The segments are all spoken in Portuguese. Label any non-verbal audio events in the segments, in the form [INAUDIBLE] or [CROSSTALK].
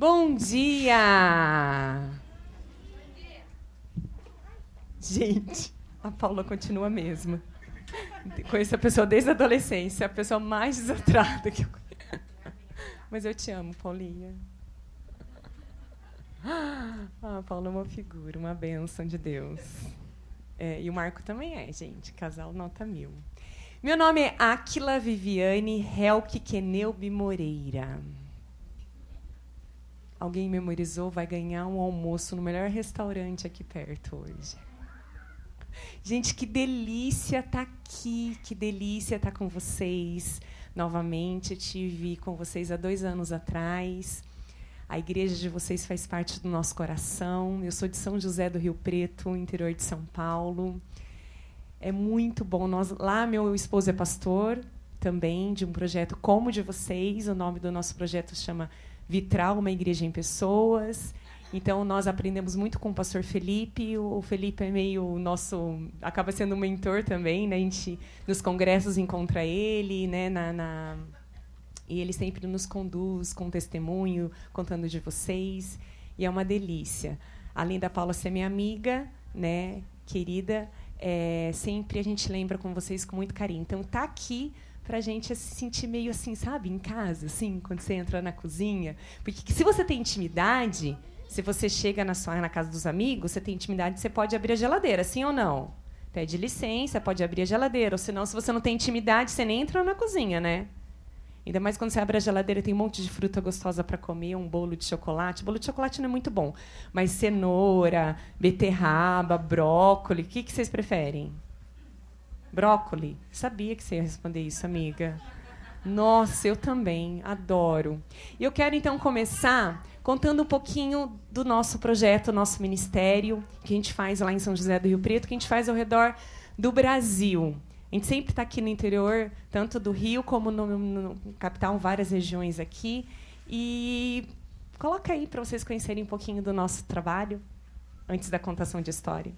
Bom dia! Gente, a Paula continua a mesma. Conheço a pessoa desde a adolescência, a pessoa mais desatrada que eu conheço. Mas eu te amo, Paulinha. Ah, a Paula é uma figura, uma bênção de Deus. É, e o Marco também é, gente. Casal nota mil. Meu nome é Aquila Viviane Helke Kenelbi Moreira. Alguém memorizou, vai ganhar um almoço no melhor restaurante aqui perto hoje. Gente, que delícia estar tá aqui, que delícia estar tá com vocês novamente. Eu tive com vocês há dois anos atrás. A igreja de vocês faz parte do nosso coração. Eu sou de São José do Rio Preto, interior de São Paulo. É muito bom. Nós, lá, meu esposo é pastor também de um projeto como de vocês. O nome do nosso projeto chama Vitral, uma igreja em pessoas. Então nós aprendemos muito com o pastor Felipe. O Felipe é meio nosso, acaba sendo um mentor também, né? A gente nos congressos encontra ele, né? Na, na, e ele sempre nos conduz com testemunho, contando de vocês. E é uma delícia. Além da Paula ser minha amiga, né? Querida, é, sempre a gente lembra com vocês com muito carinho. Então, tá aqui para a gente se sentir meio assim, sabe, em casa, assim, quando você entra na cozinha. Porque se você tem intimidade, se você chega na sua na casa dos amigos, você tem intimidade, você pode abrir a geladeira, sim ou não? Pede licença, pode abrir a geladeira. Ou senão, se você não tem intimidade, você nem entra na cozinha, né? Ainda mais quando você abre a geladeira tem um monte de fruta gostosa para comer, um bolo de chocolate. Bolo de chocolate não é muito bom, mas cenoura, beterraba, brócolis, o que, que vocês preferem? Brócolis? Sabia que você ia responder isso, amiga. Nossa, eu também, adoro. E eu quero então começar contando um pouquinho do nosso projeto, nosso ministério, que a gente faz lá em São José do Rio Preto, que a gente faz ao redor do Brasil. A gente sempre está aqui no interior, tanto do Rio como no, no capital, várias regiões aqui. E coloca aí para vocês conhecerem um pouquinho do nosso trabalho, antes da contação de história.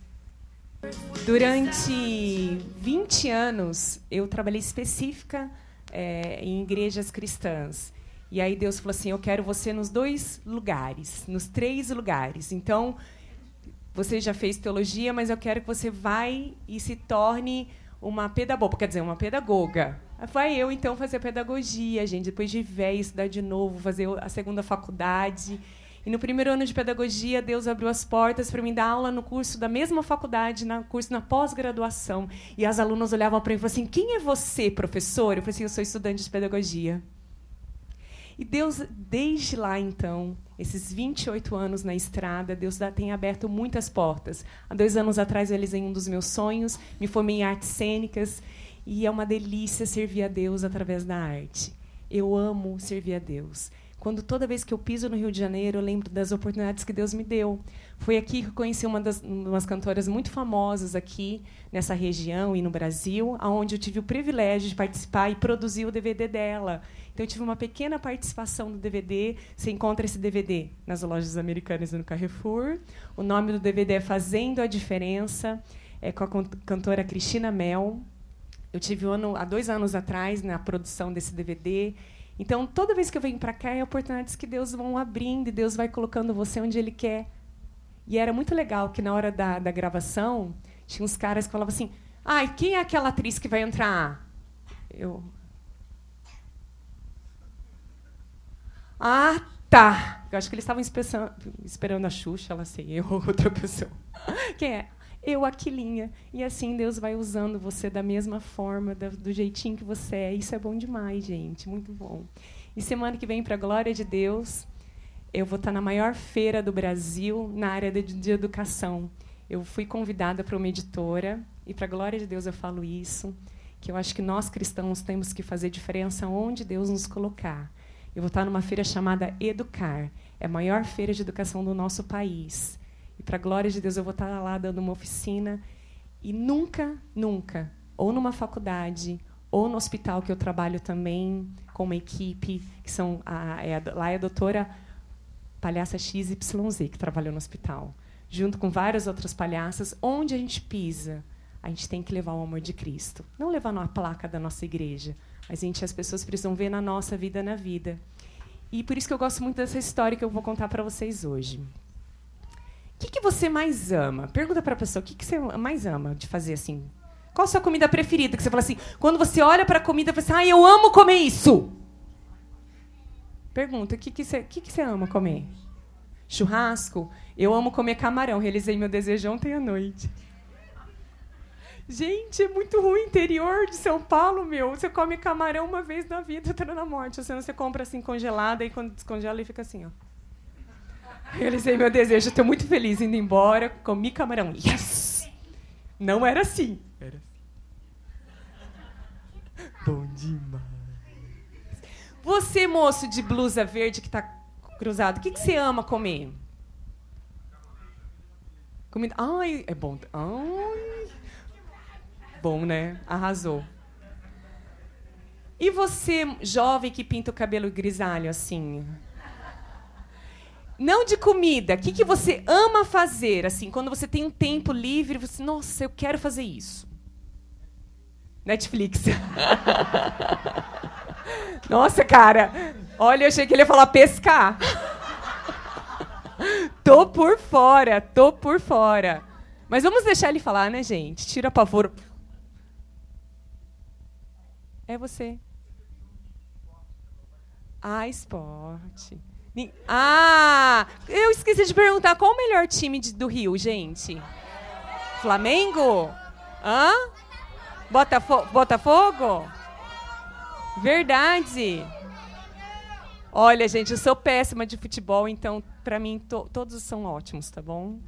Durante 20 anos, eu trabalhei específica é, em igrejas cristãs. E aí Deus falou assim: Eu quero você nos dois lugares, nos três lugares. Então, você já fez teologia, mas eu quero que você vá e se torne uma pedagoga, quer dizer, uma pedagoga. Vai eu, então, fazer pedagogia, gente, depois de velho, estudar de novo, fazer a segunda faculdade. E no primeiro ano de pedagogia, Deus abriu as portas para mim dar aula no curso da mesma faculdade, no curso na pós-graduação. E as alunas olhavam para mim e falavam assim: Quem é você, professor? Eu falei assim: Eu sou estudante de pedagogia. E Deus, desde lá então, esses 28 anos na estrada, Deus tem aberto muitas portas. Há dois anos atrás eu realizei um dos meus sonhos, me formei em artes cênicas e é uma delícia servir a Deus através da arte. Eu amo servir a Deus. Quando toda vez que eu piso no Rio de Janeiro, eu lembro das oportunidades que Deus me deu. Foi aqui que eu conheci uma das umas cantoras muito famosas aqui nessa região e no Brasil, aonde eu tive o privilégio de participar e produzir o DVD dela. Então eu tive uma pequena participação do DVD. Você encontra esse DVD nas lojas americanas e no Carrefour. O nome do DVD é Fazendo a Diferença, é com a cantora Cristina Mel. Eu tive um ano, há dois anos atrás na produção desse DVD então, toda vez que eu venho para cá, é oportunidades que Deus vão abrindo e Deus vai colocando você onde Ele quer. E era muito legal que na hora da, da gravação, tinha uns caras que falavam assim: ai, quem é aquela atriz que vai entrar? Eu. Ah, tá. Eu acho que eles estavam esperando a Xuxa, ela sei eu, [LAUGHS] outra pessoa. Quem é? Eu, Aquilinha. E assim Deus vai usando você da mesma forma, do, jeitinho que você é. Isso é bom demais, gente. Muito bom. E semana que vem, para a glória de Deus, eu vou estar na maior feira do Brasil na área de educação. Eu fui convidada para uma editora, e para a glória de Deus eu falo isso, que eu acho que nós cristãos temos que fazer diferença onde Deus nos colocar. Eu vou estar numa feira chamada Educar. É a maior feira de educação do nosso país. E para a glória de Deus, eu vou estar lá dando uma oficina. E nunca, nunca, ou numa faculdade, ou no hospital que eu trabalho também, com uma equipe, que são a, é a, lá é a doutora palhaça XYZ, que trabalhou no hospital, junto com várias outras palhaças, onde a gente pisa, a gente tem que levar o amor de Cristo. Não levar na placa da nossa igreja, mas a gente, as pessoas precisam ver na nossa vida, na vida. E por isso que eu gosto muito dessa história que eu vou contar para vocês hoje. Que, que você mais ama? Pergunta para a pessoa, o que, que você mais ama de fazer assim? Qual a sua comida preferida? Que você fala assim, quando você olha para a comida, você fala assim, ah, eu amo comer isso. Pergunta, o que, que, você, que, que você ama comer? Churrasco? Eu amo comer camarão. Realizei meu desejo ontem à noite. Gente, é muito ruim interior de São Paulo, meu. Você come camarão uma vez na vida, outra na morte. Ou senão você compra assim congelada e quando descongela ele fica assim, ó. Realizei meu desejo, estou muito feliz indo embora, comi camarão. Yes! Não era assim. Era assim. Bom demais. Você, moço de blusa verde que está cruzado, o que, que você ama comer? Comida. Ai, é bom. Ai. Bom, né? Arrasou. E você, jovem que pinta o cabelo grisalho assim? Não de comida. O que, que você ama fazer? Assim, quando você tem um tempo livre, você, nossa, eu quero fazer isso. Netflix. [LAUGHS] nossa, cara. Olha, eu achei que ele ia falar pescar. [LAUGHS] tô por fora, tô por fora. Mas vamos deixar ele falar, né, gente? Tira pavor. É você. Ah, esporte. Ah, eu esqueci de perguntar qual o melhor time de, do Rio, gente? Flamengo? Hã? Botafo Botafogo? Verdade. Olha, gente, eu sou péssima de futebol, então para mim to todos são ótimos, tá bom?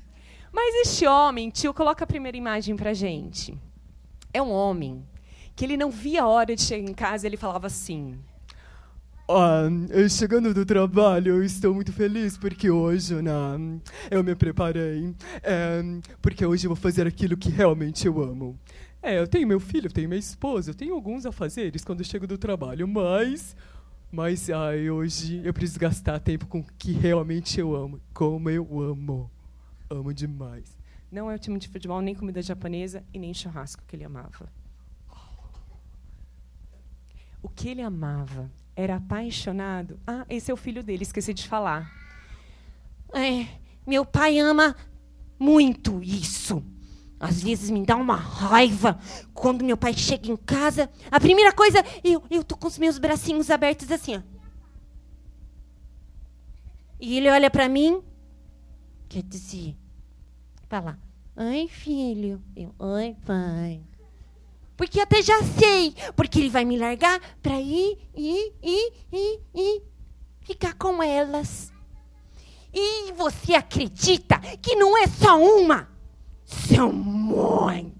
Mas este homem, tio, coloca a primeira imagem pra gente. É um homem que ele não via a hora de chegar em casa, ele falava assim: ah, chegando do trabalho, eu estou muito feliz porque hoje né, eu me preparei. É, porque hoje eu vou fazer aquilo que realmente eu amo. É, eu tenho meu filho, eu tenho minha esposa, eu tenho alguns afazeres quando eu chego do trabalho, mas. Mas ai, hoje eu preciso gastar tempo com o que realmente eu amo. Como eu amo. Amo demais. Não é o time de futebol, nem comida japonesa e nem churrasco que ele amava. O que ele amava era apaixonado. Ah, esse é o filho dele, esqueci de falar. É, meu pai ama muito isso. Às vezes me dá uma raiva quando meu pai chega em casa. A primeira coisa, eu, eu tô com os meus bracinhos abertos assim, ó. E ele olha para mim, quer dizer, fala, oi filho. Eu, oi pai. Porque até já sei. Porque ele vai me largar para ir, ir, ir, ir, ir, ficar com elas. E você acredita que não é só uma? São mãe.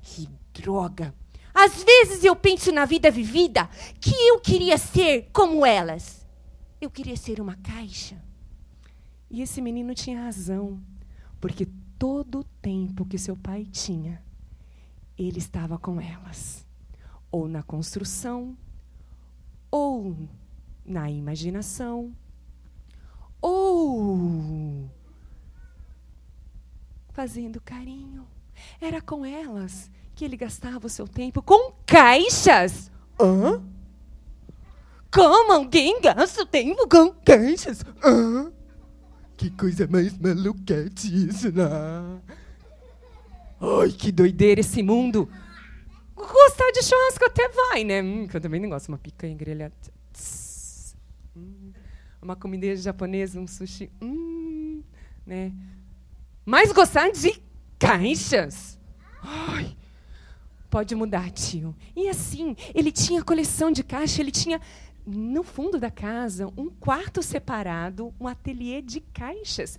Que droga. Às vezes eu penso na vida vivida que eu queria ser como elas. Eu queria ser uma caixa. E esse menino tinha razão. Porque todo o tempo que seu pai tinha, ele estava com elas. Ou na construção, ou na imaginação, ou fazendo carinho. Era com elas que ele gastava o seu tempo com caixas. Hã? Como alguém gasta o tempo com caixas? Hã? Que coisa mais maluquete isso, né? Ai, que doideira esse mundo. Gostar de churrasco até vai, né? Hum, eu também não gosto. Uma picanha grelhada. Hum, uma comida japonesa, um sushi. Hum, né? Mas gostar de caixas? Ai, pode mudar, tio. E assim, ele tinha coleção de caixa, ele tinha no fundo da casa, um quarto separado, um ateliê de caixas.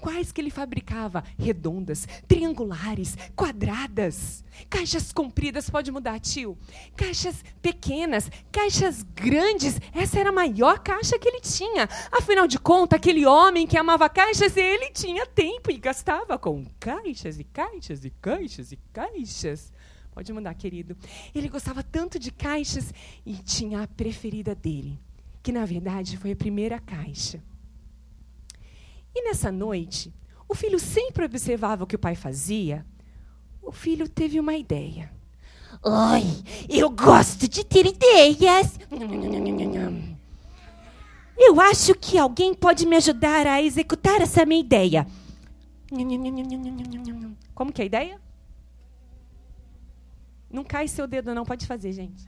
Quais que ele fabricava? Redondas, triangulares, quadradas. Caixas compridas, pode mudar, tio. Caixas pequenas, caixas grandes. Essa era a maior caixa que ele tinha. Afinal de contas, aquele homem que amava caixas, ele tinha tempo e gastava com caixas e caixas e caixas e caixas. Pode mandar, querido. Ele gostava tanto de caixas e tinha a preferida dele, que na verdade foi a primeira caixa. E nessa noite, o filho sempre observava o que o pai fazia. O filho teve uma ideia. Ai, eu gosto de ter ideias. Eu acho que alguém pode me ajudar a executar essa minha ideia. Como que é a ideia? Não cai seu dedo, não. Pode fazer, gente.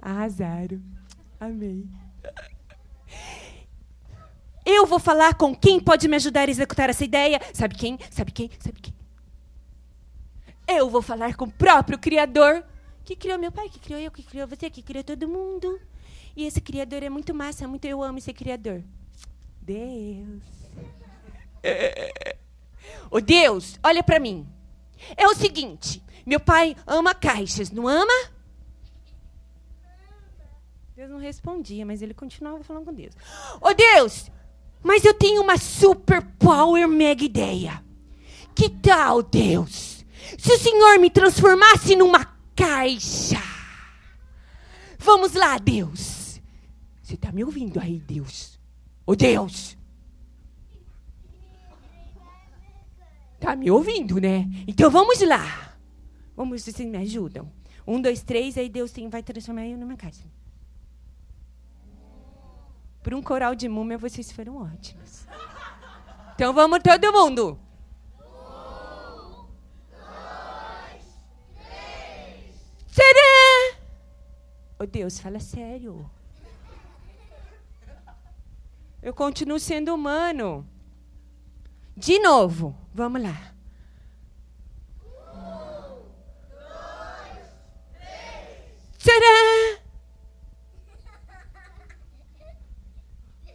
Arrasaram. Amei. Eu vou falar com quem pode me ajudar a executar essa ideia. Sabe quem? Sabe quem? Sabe quem? Eu vou falar com o próprio Criador. Que criou meu pai, que criou eu, que criou você, que criou todo mundo. E esse Criador é muito massa, muito eu amo esse Criador. Deus. Ô Deus, olha pra mim. É o seguinte, meu pai ama caixas, não ama? Deus não respondia, mas ele continuava falando com Deus. Ô Deus, mas eu tenho uma super power mega ideia. Que tal, Deus? Se o Senhor me transformasse numa caixa. Vamos lá, Deus. Você está me ouvindo aí, Deus? Ô Deus. Tá me ouvindo, né? Então vamos lá. Vamos, vocês me ajudam. Um, dois, três, aí Deus tem, vai transformar eu numa caixa. Por um coral de múmia, vocês foram ótimos. Então vamos todo mundo. Tcharam! Ô Deus, fala sério. Eu continuo sendo humano. De novo, vamos lá. Tcharam!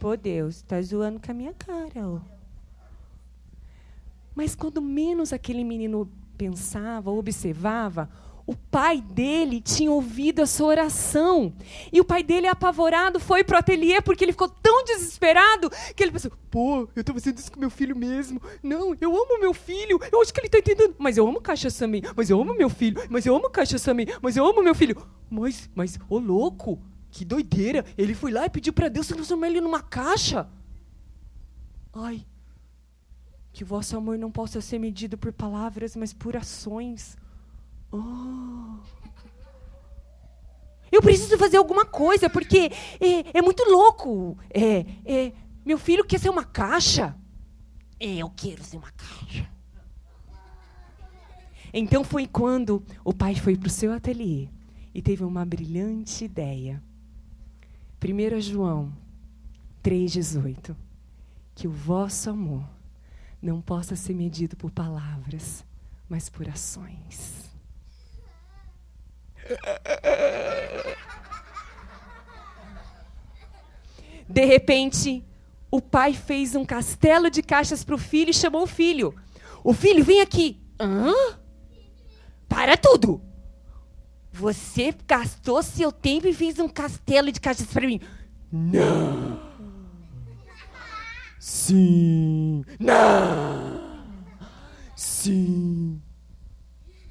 Pô, Deus, tá zoando com a minha cara, ó. Mas quando menos aquele menino pensava, observava, o pai dele tinha ouvido a sua oração. E o pai dele, apavorado, foi pro ateliê porque ele ficou tão desesperado que ele pensou: pô, eu tô fazendo isso com meu filho mesmo. Não, eu amo meu filho. Eu acho que ele tá entendendo. Mas eu amo caixa também. Mas eu amo meu filho. Mas eu amo caixa também. Mas eu amo meu filho. Mas, mas, ô louco, que doideira. Ele foi lá e pediu para Deus transformar ele numa caixa. Ai, que vosso amor não possa ser medido por palavras, mas por ações. Oh. Eu preciso fazer alguma coisa, porque é, é muito louco. É, é, meu filho quer ser uma caixa. Eu quero ser uma caixa. Então foi quando o pai foi para o seu ateliê e teve uma brilhante ideia. 1 João 3,18. Que o vosso amor não possa ser medido por palavras, mas por ações. De repente, o pai fez um castelo de caixas para o filho e chamou o filho. O filho, vem aqui. Hã? Para tudo! Você gastou seu tempo e fez um castelo de caixas para mim. Não. Sim. Não. Sim.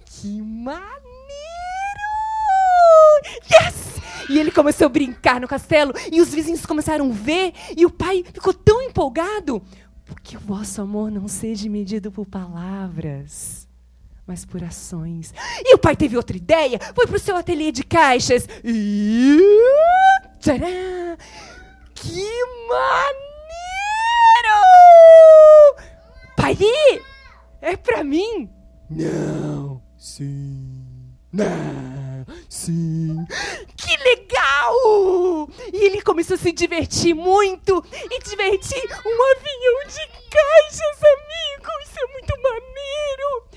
Que maneiro! Yes! E ele começou a brincar no castelo e os vizinhos começaram a ver e o pai ficou tão empolgado. Porque o vosso amor não seja medido por palavras, mas por ações. E o pai teve outra ideia, foi pro seu ateliê de caixas e. Tcharam! Que maneiro! Pai, é pra mim? Não. Sim. Não. Sim. Que legal! E ele divertir muito e divertir um avião de caixas, amigo! Isso é muito maneiro!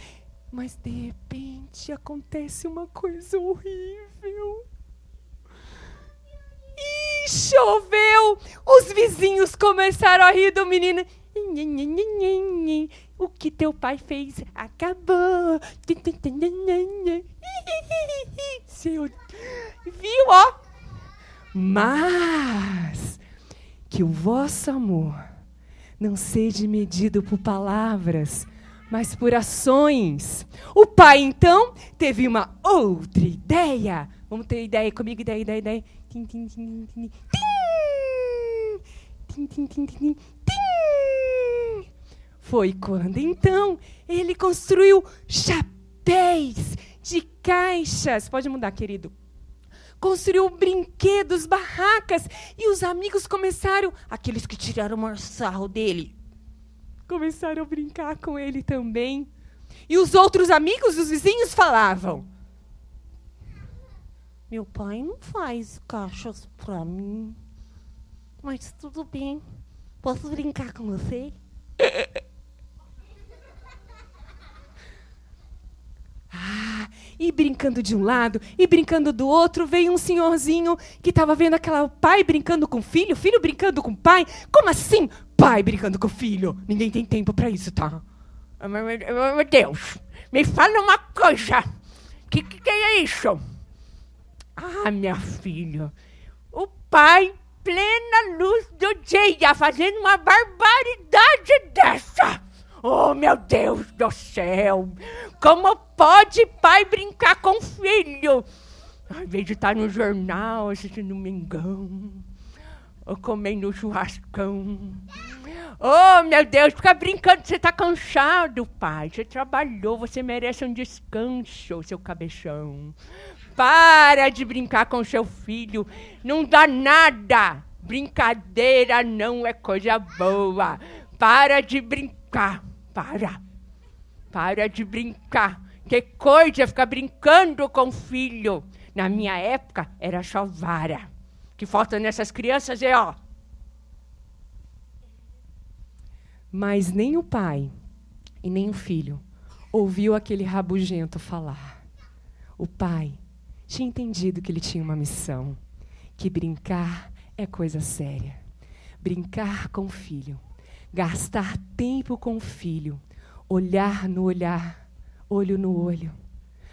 Mas de repente acontece uma coisa horrível. E choveu! Os vizinhos começaram a rir do menino. O que teu pai fez acabou. Viu, ó? Mas que o vosso amor não seja medido por palavras, mas por ações. O pai, então, teve uma outra ideia. Vamos ter ideia comigo, ideia, ideia, ideia. Tim, tim, tim, tim, tim. Tim, tim, tim, tim, tim. Foi quando, então, ele construiu chapéus de caixas. Pode mudar, querido. Construiu brinquedos, barracas. E os amigos começaram, aqueles que tiraram o maior sarro dele, começaram a brincar com ele também. E os outros amigos, os vizinhos, falavam: Meu pai não faz caixas pra mim. Mas tudo bem. Posso brincar com você? [LAUGHS] Ah, e brincando de um lado e brincando do outro, veio um senhorzinho que estava vendo aquela pai brincando com o filho, filho brincando com o pai. Como assim, pai brincando com o filho? Ninguém tem tempo para isso, tá? Ah, Meu, Deus, me fala uma coisa. Que que é isso? Ah, minha filha, o pai, plena luz do dia, fazendo uma barbaridade dessa. Oh, meu Deus do céu! Como pode pai brincar com filho? Ao invés de estar no jornal assistindo Mengão, ou comendo churrascão. Oh, meu Deus, fica brincando, você tá cansado, pai. Você trabalhou, você merece um descanso, seu cabeção. Para de brincar com seu filho, não dá nada. Brincadeira não é coisa boa. Para de brincar, para. Para de brincar. Que coisa ficar brincando com filho. Na minha época, era só vara. O que falta nessas crianças é, ó, Mas nem o pai e nem o filho ouviu aquele rabugento falar. O pai tinha entendido que ele tinha uma missão, que brincar é coisa séria. Brincar com o filho, gastar tempo com o filho, olhar no olhar, olho no olho,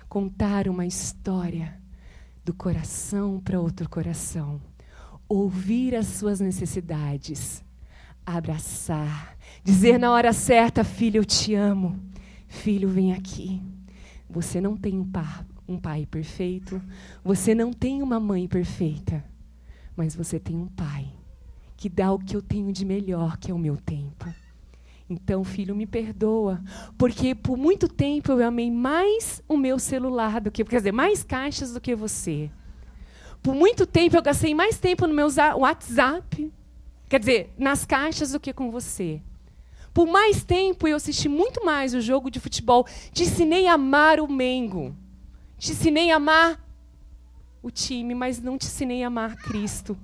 contar uma história do coração para outro coração, ouvir as suas necessidades, abraçar, dizer na hora certa, filho, eu te amo. Filho, vem aqui. Você não tem um, pa- um pai perfeito, você não tem uma mãe perfeita, mas você tem um pai que dá o que eu tenho de melhor, que é o meu tempo. Então, filho, me perdoa, porque por muito tempo eu amei mais o meu celular do que, quer dizer, mais caixas do que você. Por muito tempo eu gastei mais tempo no meu WhatsApp, quer dizer, nas caixas do que com você. Por mais tempo eu assisti muito mais o jogo de futebol. Te ensinei a amar o Mengo. Te ensinei a amar o time, mas não te ensinei a amar Cristo.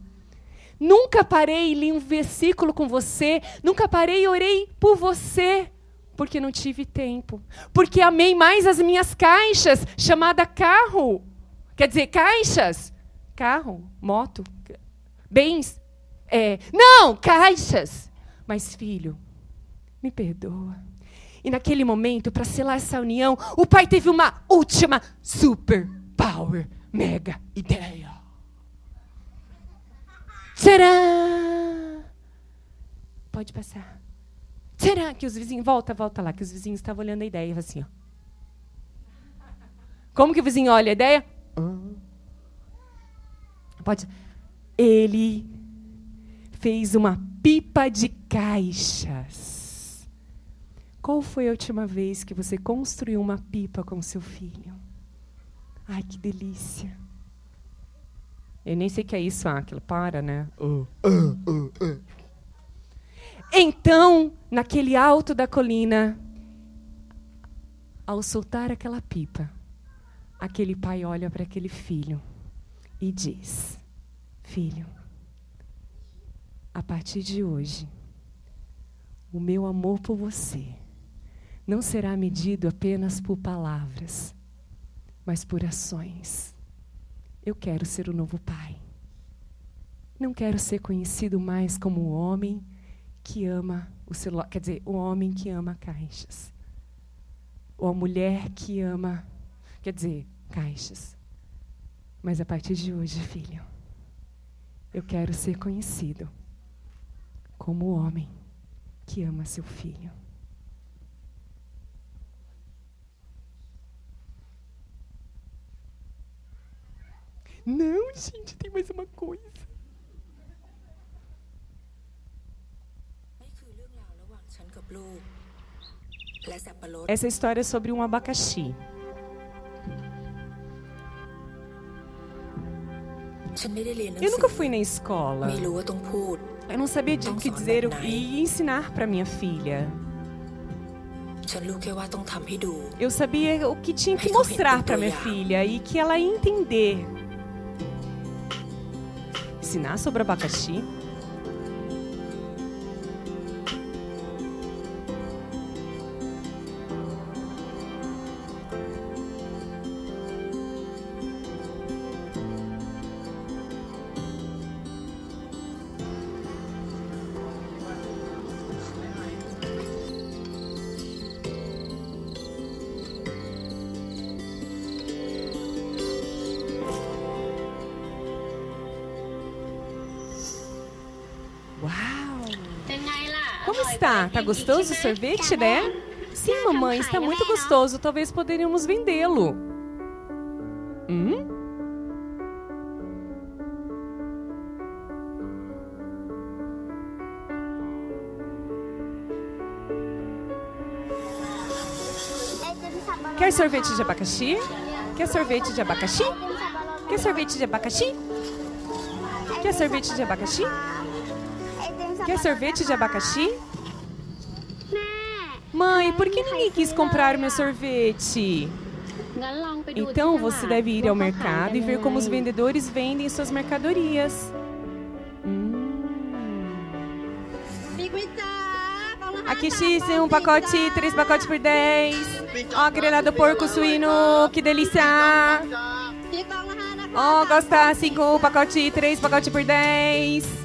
Nunca parei e li um versículo com você. Nunca parei e orei por você. Porque não tive tempo. Porque amei mais as minhas caixas, chamada carro. Quer dizer, caixas. Carro, moto, bens. É, não, caixas. Mas, filho, me perdoa. E naquele momento, para selar essa união, o pai teve uma última super power mega ideia. Tcharam! Pode passar. Tcharam! Que os vizinhos. Volta, volta lá, que os vizinhos estavam olhando a ideia assim, ó. Como que o vizinho olha a ideia? Pode. Ele fez uma pipa de caixas. Qual foi a última vez que você construiu uma pipa com seu filho? Ai, que delícia. Eu nem sei o que é isso, aquilo. Para, né? Então, naquele alto da colina, ao soltar aquela pipa, aquele pai olha para aquele filho e diz: Filho, a partir de hoje, o meu amor por você não será medido apenas por palavras, mas por ações. Eu quero ser o novo pai. Não quero ser conhecido mais como o homem que ama o celular, quer dizer, o homem que ama caixas. Ou a mulher que ama, quer dizer, caixas. Mas a partir de hoje, filho, eu quero ser conhecido como o homem que ama seu filho. Não, gente, tem mais uma coisa. Essa é história é sobre um abacaxi. Eu nunca fui na escola. Eu não sabia o que dizer e ensinar para minha filha. Eu sabia o que tinha que mostrar para minha filha e que ela ia entender Ensinar sobre abacaxi? está? Tá, tá gostoso o sorvete, né? Sim, mamãe, está muito gostoso. Talvez poderíamos vendê-lo. Hum? Quer sorvete de abacaxi? Quer sorvete de abacaxi? Quer sorvete de abacaxi? Quer sorvete de abacaxi? Quer sorvete de abacaxi? Mãe, por que ninguém quis comprar meu sorvete? Então você deve ir ao mercado e ver como os vendedores vendem suas mercadorias. Aqui X, um pacote, três pacotes por dez. Ó, oh, grelhado porco suíno, que delícia! Ó, oh, gosta, cinco pacote, três pacotes por dez.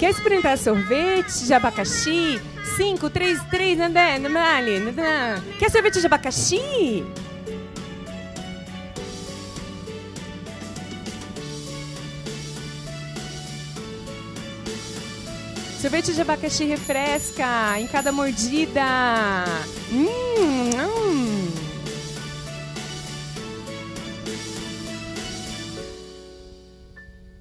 Quer experimentar sorvete de abacaxi? 5, 3, 3, Nandé, Nandali, Nandá. Quer sorvete de abacaxi? Sorvete de abacaxi refresca em cada mordida. Hum, hum.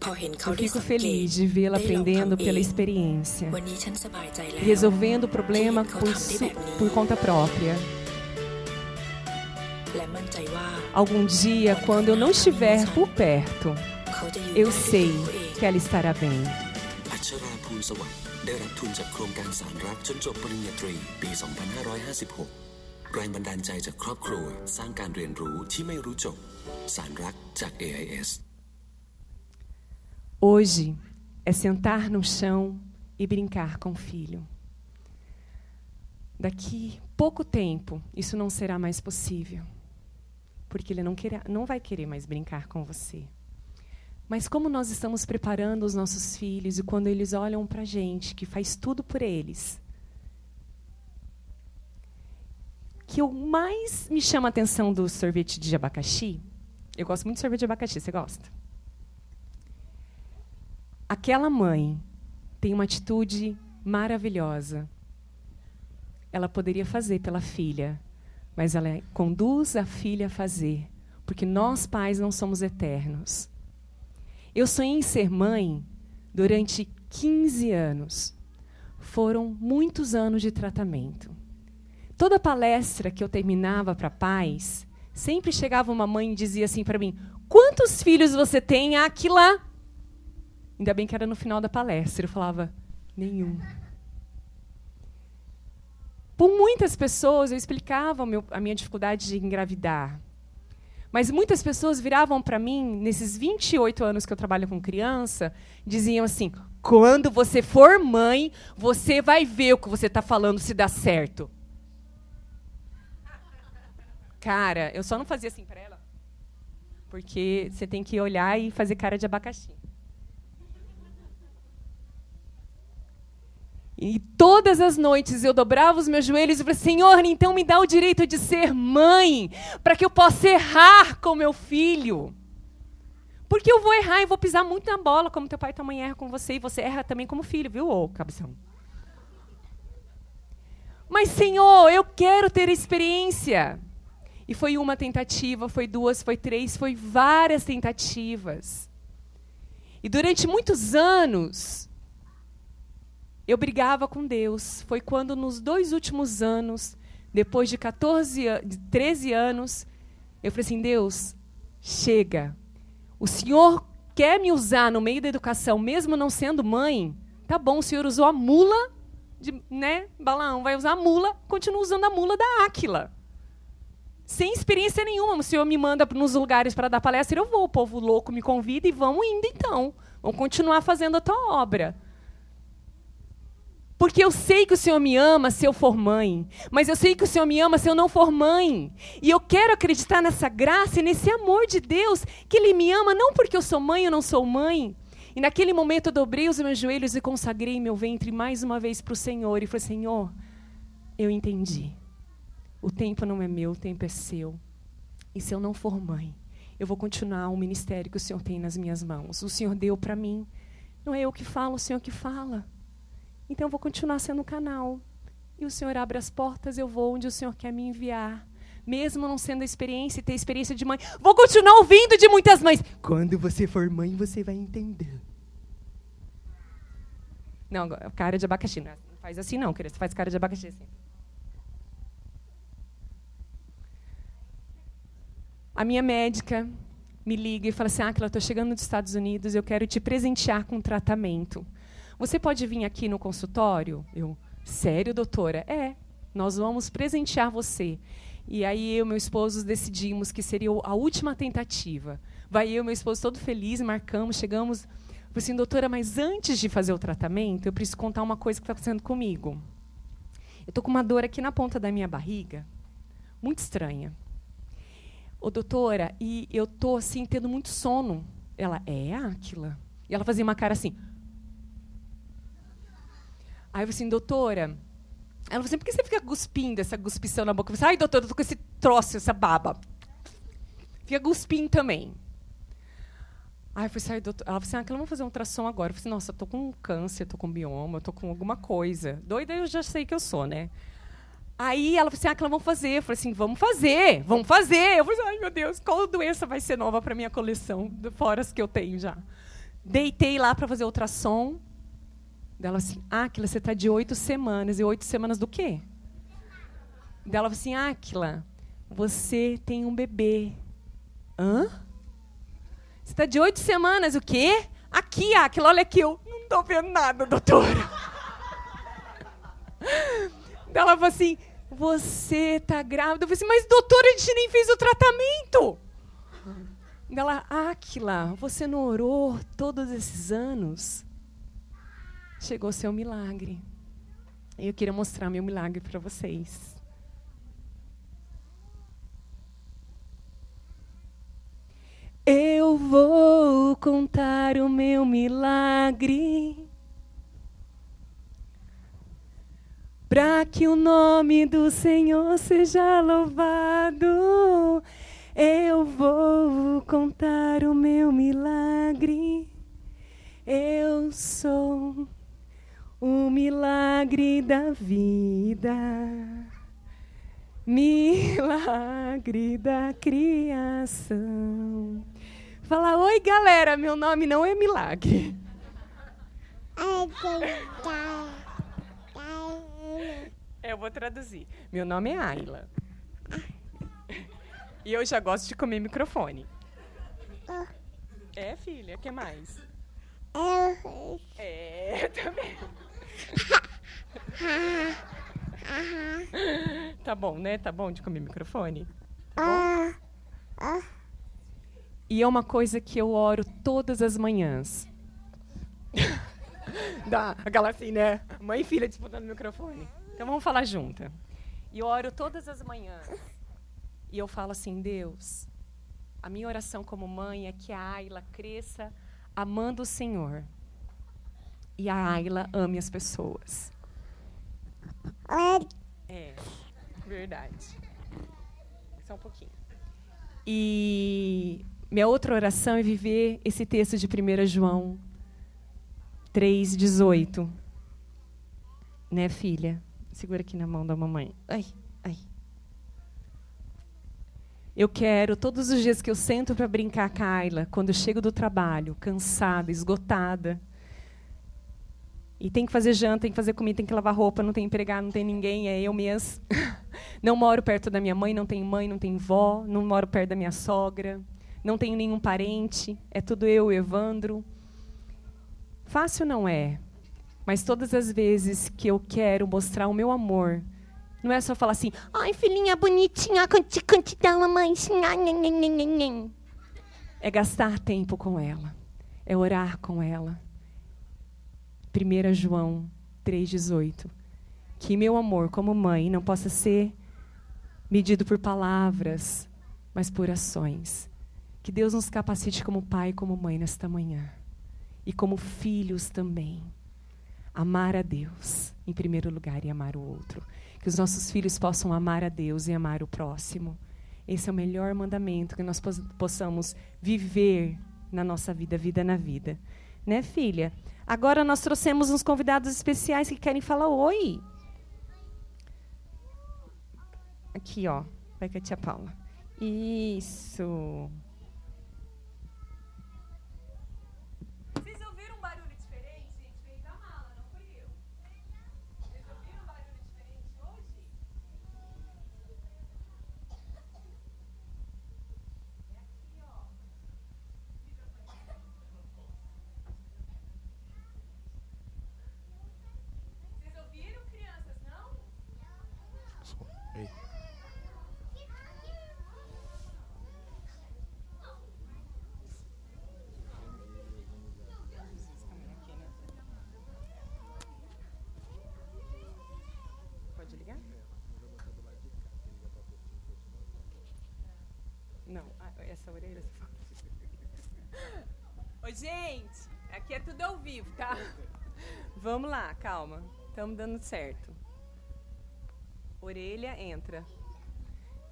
Eu ได้ fico สังเกต feliz de vê-la ได้ลอง aprendendo ทำเอ pela ง experiência, วันนี้ฉันสบายใจแล้ว resolvendo o problema que por, ele su- conta de por conta própria. และมั่นใจว่า Algum dia, quando eu não estiver por perto, เขาจะยืน eu ได้ด้วย sei ตัวเอง que ela estará bem. อัชราภูลสวัสดิ์ได้รับทุนจากโครงการสารรักจนจบปริญญาตรีปี 2556 แรงบันดาลใจจากครอบครัว สร้างการเรียนรู้ที่ไม่รู้จบ สารรักจาก AIS Hoje é sentar no chão e brincar com o filho. Daqui pouco tempo, isso não será mais possível, porque ele não, queira, não vai querer mais brincar com você. Mas como nós estamos preparando os nossos filhos e quando eles olham para a gente, que faz tudo por eles, que o mais me chama a atenção do sorvete de abacaxi, eu gosto muito de sorvete de abacaxi, você gosta? Aquela mãe tem uma atitude maravilhosa. Ela poderia fazer pela filha, mas ela conduz a filha a fazer, porque nós pais não somos eternos. Eu sonhei em ser mãe durante 15 anos. Foram muitos anos de tratamento. Toda palestra que eu terminava para pais, sempre chegava uma mãe e dizia assim para mim: Quantos filhos você tem? Aqui lá. Ainda bem que era no final da palestra. Eu falava: Nenhum. Por muitas pessoas, eu explicava a minha dificuldade de engravidar. Mas muitas pessoas viravam para mim, nesses 28 anos que eu trabalho com criança, diziam assim: quando você for mãe, você vai ver o que você está falando se dá certo. Cara, eu só não fazia assim para ela, porque você tem que olhar e fazer cara de abacaxi. E todas as noites eu dobrava os meus joelhos e falei: Senhor, então me dá o direito de ser mãe, para que eu possa errar com meu filho. Porque eu vou errar e vou pisar muito na bola, como teu pai e tua mãe erram com você, e você erra também como filho, viu, ô cabeção? Mas, Senhor, eu quero ter experiência. E foi uma tentativa, foi duas, foi três, foi várias tentativas. E durante muitos anos, eu brigava com Deus. Foi quando, nos dois últimos anos, depois de 14, an- de 13 anos, eu falei assim: Deus, chega. O Senhor quer me usar no meio da educação, mesmo não sendo mãe? Tá bom, o Senhor usou a mula, de, né? Balaão vai usar a mula, continua usando a mula da Áquila. Sem experiência nenhuma. O Senhor me manda nos lugares para dar palestra, eu vou. O povo louco me convida e vamos indo então. Vamos continuar fazendo a tua obra. Porque eu sei que o Senhor me ama se eu for mãe, mas eu sei que o Senhor me ama se eu não for mãe. E eu quero acreditar nessa graça e nesse amor de Deus, que Ele me ama não porque eu sou mãe ou não sou mãe. E naquele momento eu dobrei os meus joelhos e consagrei meu ventre mais uma vez para o Senhor. E falei: Senhor, eu entendi. O tempo não é meu, o tempo é seu. E se eu não for mãe, eu vou continuar o ministério que o Senhor tem nas minhas mãos. O Senhor deu para mim. Não é eu que falo, o Senhor que fala. Então eu vou continuar sendo canal. E o Senhor abre as portas, eu vou onde o Senhor quer me enviar. Mesmo não sendo a experiência e ter experiência de mãe, vou continuar ouvindo de muitas mães. Quando você for mãe, você vai entender. Não, cara de abacaxi. Não faz assim não, querida. Você faz cara de abacaxi assim. A minha médica me liga e fala assim: Ah, eu estou chegando dos Estados Unidos, eu quero te presentear com um tratamento. Você pode vir aqui no consultório? Eu, sério, doutora? É, nós vamos presentear você. E aí eu e meu esposo decidimos que seria a última tentativa. Vai eu e meu esposo todo feliz, marcamos, chegamos. Falei assim, doutora, mas antes de fazer o tratamento, eu preciso contar uma coisa que está acontecendo comigo. Eu estou com uma dor aqui na ponta da minha barriga, muito estranha. Ô, doutora, e eu tô assim tendo muito sono. Ela, é, Áquila? E ela fazia uma cara assim. Aí eu falei assim, doutora. Ela falou assim, por que você fica cuspindo essa cuspição na boca? Eu falei, ai, doutora, eu tô com esse troço, essa baba. Fica cuspindo também. Aí eu falei assim, ai, doutor. Ela falou assim, ah, vamos fazer um ultrassom agora. Eu falei assim, nossa, eu tô com câncer, tô com bioma, eu tô com alguma coisa. Doida eu já sei que eu sou, né? Aí ela falou assim, ah, que vamos fazer. Eu falei assim, vamos fazer, vamos fazer. Eu falei assim, ai, meu Deus, qual doença vai ser nova para minha coleção, fora as que eu tenho já? Deitei lá para fazer ultrassom. Dela assim, Áquila, você está de oito semanas. E oito semanas do quê? Dela assim, Áquila, você tem um bebê. Hã? Você está de oito semanas, o quê? Aqui, Áquila, olha aqui. Eu não estou vendo nada, doutora. [LAUGHS] Ela falou assim, você está grávida. Eu falei assim, mas doutora, a gente nem fez o tratamento. Ela, Áquila, você não orou todos esses anos? Chegou seu milagre. E eu queria mostrar meu milagre para vocês. Eu vou contar o meu milagre. Para que o nome do Senhor seja louvado, eu vou contar o meu milagre. Eu sou o milagre da vida, milagre da criação. Fala, oi galera, meu nome não é milagre. Eu vou traduzir. Meu nome é Ayla. E eu já gosto de comer microfone. É, filha, o que mais? É, também. [LAUGHS] tá bom, né? Tá bom de comer microfone? Tá bom? E é uma coisa que eu oro todas as manhãs. [LAUGHS] Dá aquela assim, né? Mãe e filha disputando o microfone. Então vamos falar junta. E eu oro todas as manhãs. E eu falo assim, Deus, a minha oração como mãe é que a Ayla cresça amando o Senhor. E a Ayla ame as pessoas. É, verdade. Só um pouquinho. E minha outra oração é viver esse texto de 1 João 3,18. Né, filha? Segura aqui na mão da mamãe. Ai, ai. Eu quero, todos os dias que eu sento para brincar com a Ayla, quando eu chego do trabalho, cansada, esgotada, e tem que fazer janta, tem que fazer comida, tem que lavar roupa, não tem empregado, não tem ninguém, é eu mesmo. [LAUGHS] Não moro perto da minha mãe, não tenho mãe, não tenho vó, não moro perto da minha sogra, não tenho nenhum parente, é tudo eu, Evandro. Fácil não é, mas todas as vezes que eu quero mostrar o meu amor, não é só falar assim, Ai, filhinha bonitinha, cante, cante da mamãe. é gastar tempo com ela, é orar com ela. 1 João 3,18. Que meu amor como mãe não possa ser medido por palavras, mas por ações. Que Deus nos capacite como pai e como mãe nesta manhã. E como filhos também. Amar a Deus em primeiro lugar e amar o outro. Que os nossos filhos possam amar a Deus e amar o próximo. Esse é o melhor mandamento que nós possamos viver na nossa vida, vida na vida. Né, filha? Agora nós trouxemos uns convidados especiais que querem falar oi. Aqui, ó. Vai com a tia Paula. Isso. Vocês ouviram um barulho diferente? Gente, veio da mala, não foi eu. Vocês ouviram um barulho diferente hoje? É aqui, ó. Vocês ouviram, crianças, não? Pode ligar? Não, ah, essa orelha. você fala. [LAUGHS] Gente, aqui é tudo ao vivo, tá? [LAUGHS] Vamos lá, calma. Estamos dando certo. Orelha, entra.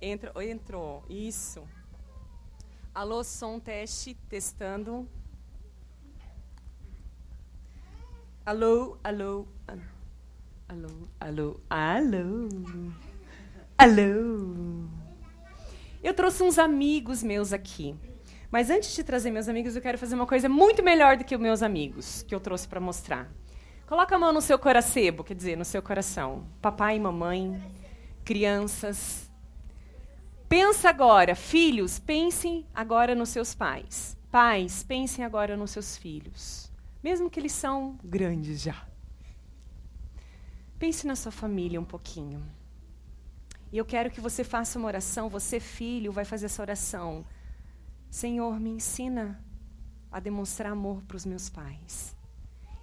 Entra, entrou. Isso. Alô, som, teste, testando. Alô, alô, alô. Alô, alô, alô. Alô. Eu trouxe uns amigos meus aqui. Mas antes de trazer meus amigos, eu quero fazer uma coisa muito melhor do que os meus amigos, que eu trouxe para mostrar. Coloca a mão no seu coração, quer dizer, no seu coração. Papai mamãe, crianças. Pensa agora, filhos, pensem agora nos seus pais. Pais, pensem agora nos seus filhos. Mesmo que eles são grandes já. Pense na sua família um pouquinho. E eu quero que você faça uma oração, você, filho, vai fazer essa oração. Senhor, me ensina a demonstrar amor para os meus pais.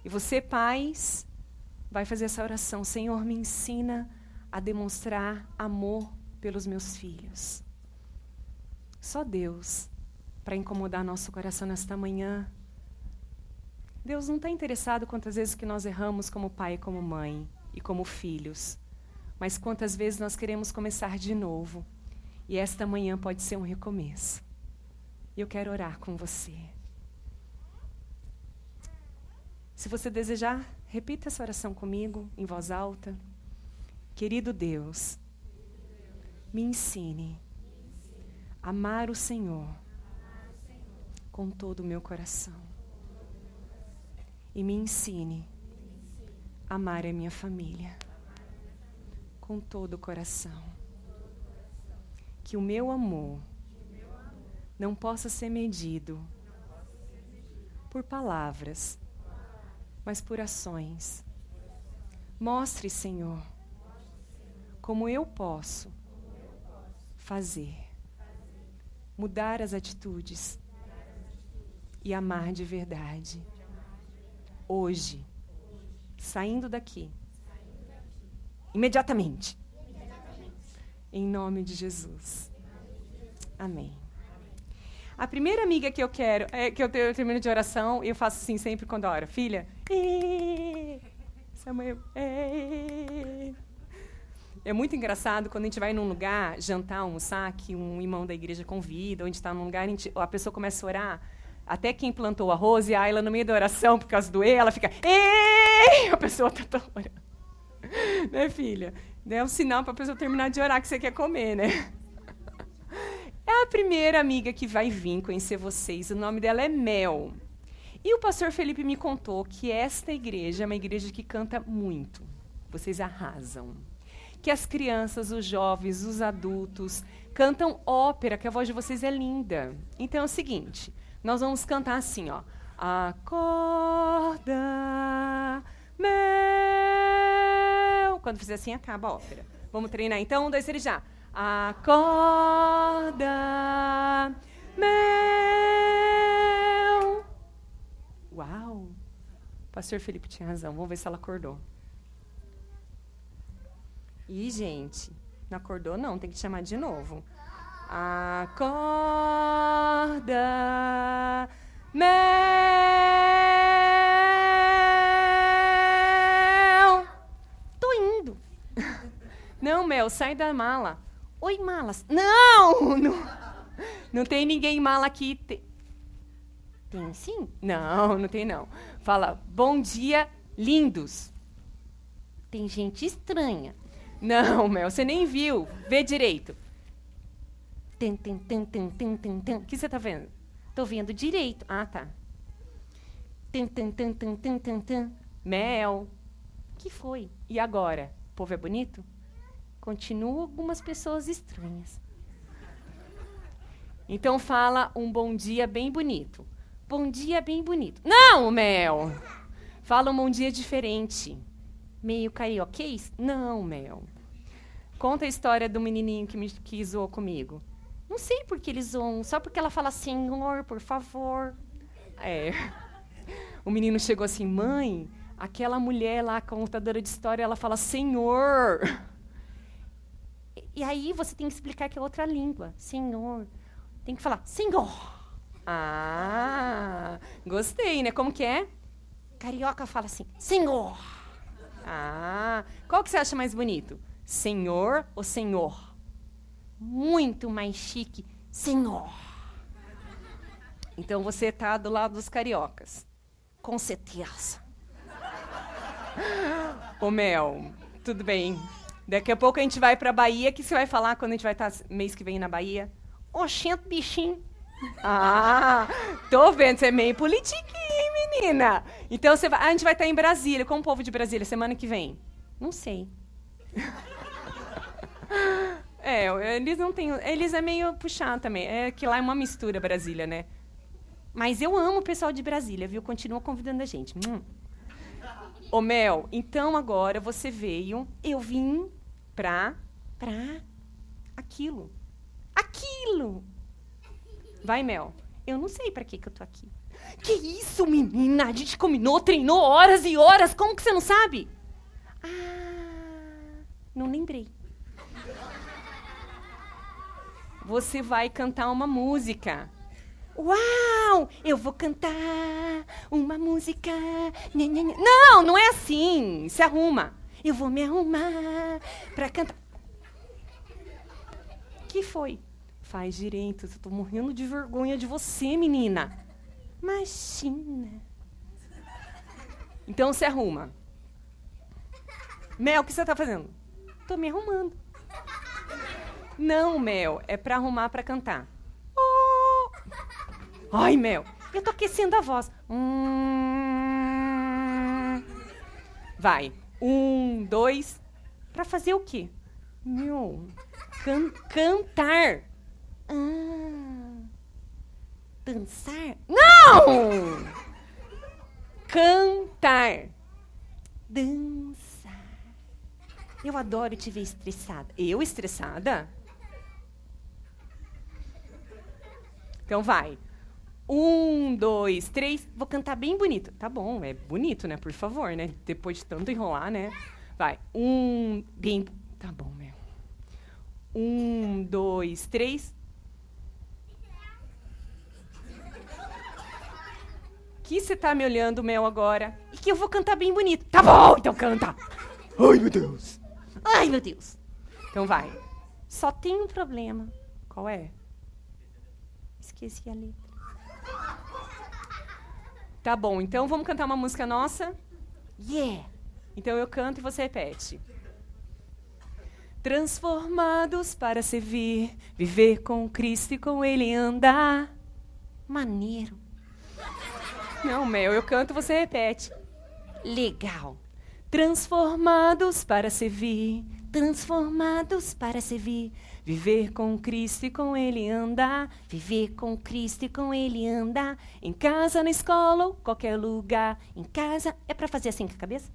E você, pais, vai fazer essa oração. Senhor, me ensina a demonstrar amor pelos meus filhos. Só Deus para incomodar nosso coração nesta manhã. Deus não está interessado quantas vezes que nós erramos como pai e como mãe e como filhos, mas quantas vezes nós queremos começar de novo. E esta manhã pode ser um recomeço. E eu quero orar com você. Se você desejar, repita essa oração comigo em voz alta. Querido Deus, me ensine a amar o Senhor com todo o meu coração. E me ensine a amar a minha família com todo o coração. Que o meu amor não possa ser medido por palavras, mas por ações. Mostre, Senhor, como eu posso fazer, mudar as atitudes e amar de verdade. Hoje, saindo daqui, imediatamente, em nome de Jesus. Amém. A primeira amiga que eu quero, é, que eu, eu termino de oração, eu faço assim sempre quando oro. Filha. Samuel, "Ê". é muito engraçado quando a gente vai num lugar, jantar, almoçar, que um irmão da igreja convida, gente está num lugar, a, gente- a pessoa começa a orar. Até quem plantou arroz, e a Ayla, no meio da oração, por causa do E, ela fica, "Ê". a pessoa está orando. [LAUGHS] Né, filha? É um sinal para a pessoa terminar de orar que você quer comer, né? É a primeira amiga que vai vir conhecer vocês. O nome dela é Mel. E o pastor Felipe me contou que esta igreja é uma igreja que canta muito. Vocês arrasam. que as crianças, os jovens, os adultos cantam ópera, que a voz de vocês é linda. Então é o seguinte, nós vamos cantar assim, ó. Acorda, meu. Quando fizer assim, acaba a ópera. Vamos treinar então? Um, dois, três, já. Acorda, meu. Uau! Pastor Felipe tinha razão. Vamos ver se ela acordou. Ih, gente, não acordou não, tem que chamar de novo. Acorda, Mel. Não, Mel, sai da mala. Oi, malas. Não, [LAUGHS] não, não tem ninguém mala aqui. Te- Tem sim? Não, não tem não. Fala, bom dia, lindos. Tem gente estranha. Não, Mel, você nem viu. Vê direito. Tem, tem, tem, tem, tem, tem, tem. O que você tá vendo? Tô vendo direito. Ah, tá. Tem, tem, tem, tem, tem, tem, tem. Mel. que foi? E agora? O povo é bonito? Continuam algumas pessoas estranhas. Então fala um bom dia bem bonito. Bom dia bem bonito. Não, Mel! Fala um bom dia diferente. Meio carioquês? Não, Mel. Conta a história do menininho que, me, que zoou comigo. Não sei por que eles zoam, só porque ela fala senhor, por favor. É. O menino chegou assim, mãe, aquela mulher lá, contadora de história, ela fala senhor. E- aí você tem que explicar que é outra língua. Senhor. Tem que falar senhor. Ah, gostei, né? Como que é? Carioca fala assim, senhor. Ah, qual que você acha mais bonito? Senhor ou senhor? Muito mais chique, senhor. Então você tá do lado dos cariocas. Com certeza. Ô Mel, tudo bem. Daqui a pouco a gente vai pra Bahia. O que você vai falar quando a gente vai estar mês que vem na Bahia? Oxente, bichinho. Ah, [LAUGHS] tô vendo, você é meio politiquinha, menina. Então você vai, a gente vai estar em Brasília, com o povo de Brasília, semana que vem. Não sei. [LAUGHS] É, eles não têm. Eles é meio puxado também. É que lá é uma mistura Brasília, né? Mas eu amo o pessoal de Brasília, viu? Continua convidando a gente. Hum. Ô Mel, então agora você veio, eu vim pra. pra. aquilo. Aquilo! Vai, Mel. Eu não sei pra que, que eu tô aqui. Que isso, menina? A gente combinou, treinou horas e horas. Como que você não sabe? Ah, não lembrei. Você vai cantar uma música. Uau! Eu vou cantar uma música. Não, não é assim. Se arruma. Eu vou me arrumar pra cantar. que foi? Faz direito. Eu tô morrendo de vergonha de você, menina. Imagina. Então se arruma. Mel, o que você tá fazendo? Tô me arrumando. Não, Mel, é pra arrumar pra cantar. Oh! Ai, Mel, eu tô aquecendo a voz. Hum. Vai. Um, dois. Pra fazer o quê? Meu, can cantar. Ah. Dançar? Não! Cantar. Dançar. Eu adoro te ver estressada. Eu estressada? Então vai. Um, dois, três. Vou cantar bem bonito. Tá bom, é bonito, né? Por favor, né? Depois de tanto enrolar, né? Vai. Um, bem. Tá bom, meu. Um, dois, três. Que você tá me olhando, Mel, agora? E que eu vou cantar bem bonito. Tá bom, então canta. Ai, meu Deus. Ai, meu Deus. Então vai. Só tem um problema. Qual é? Esqueci a letra. Tá bom, então vamos cantar uma música nossa? Yeah! Então eu canto e você repete. Transformados para servir, viver com Cristo e com Ele andar. Maneiro. Não, Mel, eu canto e você repete. Legal. Transformados para servir, Transformados para servir, viver com Cristo e com Ele andar, viver com Cristo e com Ele andar, em casa, na escola ou qualquer lugar. Em casa é para fazer assim com a cabeça?